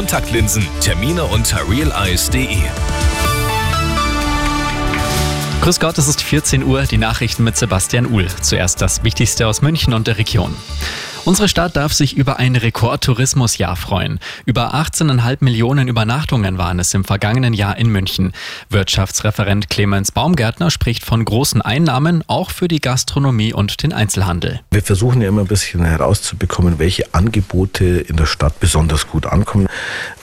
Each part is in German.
Kontaktlinsen. Termine unter realeyes.de. Grüß Gott, es ist 14 Uhr, die Nachrichten mit Sebastian Uhl. Zuerst das Wichtigste aus München und der Region. Unsere Stadt darf sich über ein Rekordtourismusjahr freuen. Über 18,5 Millionen Übernachtungen waren es im vergangenen Jahr in München. Wirtschaftsreferent Clemens Baumgärtner spricht von großen Einnahmen, auch für die Gastronomie und den Einzelhandel. Wir versuchen ja immer ein bisschen herauszubekommen, welche Angebote in der Stadt besonders gut ankommen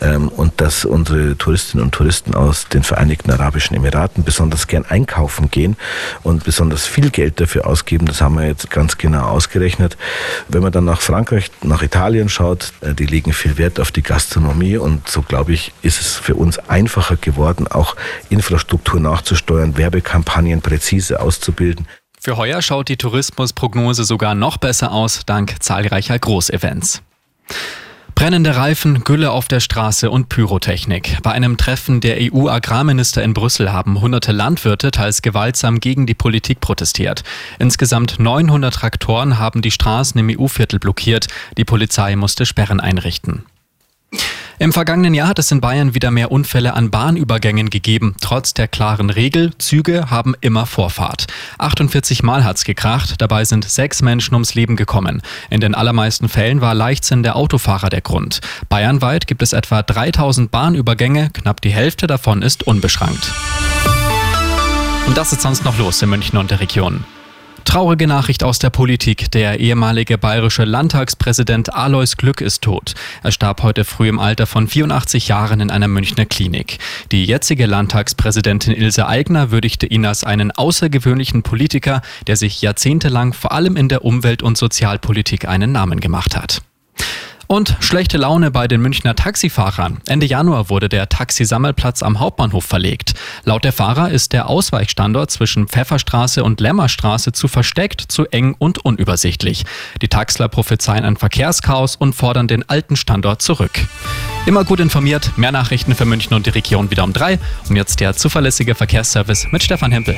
ähm, und dass unsere Touristinnen und Touristen aus den Vereinigten Arabischen Emiraten besonders gern einkaufen gehen und besonders viel Geld dafür ausgeben. Das haben wir jetzt ganz genau ausgerechnet. Wenn man dann nach Frankreich, nach Italien schaut, äh, die legen viel Wert auf die Gastronomie und so glaube ich, ist es für uns einfacher geworden, auch Infrastruktur nachzusteuern, Werbekampagnen präzise auszubilden. Für heuer schaut die Tourismusprognose sogar noch besser aus, dank zahlreicher Großevents. Brennende Reifen, Gülle auf der Straße und Pyrotechnik. Bei einem Treffen der EU-Agrarminister in Brüssel haben hunderte Landwirte teils gewaltsam gegen die Politik protestiert. Insgesamt 900 Traktoren haben die Straßen im EU-Viertel blockiert. Die Polizei musste Sperren einrichten. Im vergangenen Jahr hat es in Bayern wieder mehr Unfälle an Bahnübergängen gegeben. Trotz der klaren Regel, Züge haben immer Vorfahrt. 48 Mal hat's gekracht, dabei sind sechs Menschen ums Leben gekommen. In den allermeisten Fällen war Leichtsinn der Autofahrer der Grund. Bayernweit gibt es etwa 3000 Bahnübergänge, knapp die Hälfte davon ist unbeschrankt. Und das ist sonst noch los in München und der Region. Traurige Nachricht aus der Politik. Der ehemalige bayerische Landtagspräsident Alois Glück ist tot. Er starb heute früh im Alter von 84 Jahren in einer Münchner Klinik. Die jetzige Landtagspräsidentin Ilse Aigner würdigte ihn als einen außergewöhnlichen Politiker, der sich jahrzehntelang vor allem in der Umwelt- und Sozialpolitik einen Namen gemacht hat. Und schlechte Laune bei den Münchner Taxifahrern. Ende Januar wurde der Taxisammelplatz am Hauptbahnhof verlegt. Laut der Fahrer ist der Ausweichstandort zwischen Pfefferstraße und Lämmerstraße zu versteckt, zu eng und unübersichtlich. Die Taxler prophezeien ein Verkehrschaos und fordern den alten Standort zurück. Immer gut informiert, mehr Nachrichten für München und die Region wieder um drei. Und jetzt der zuverlässige Verkehrsservice mit Stefan Hempel.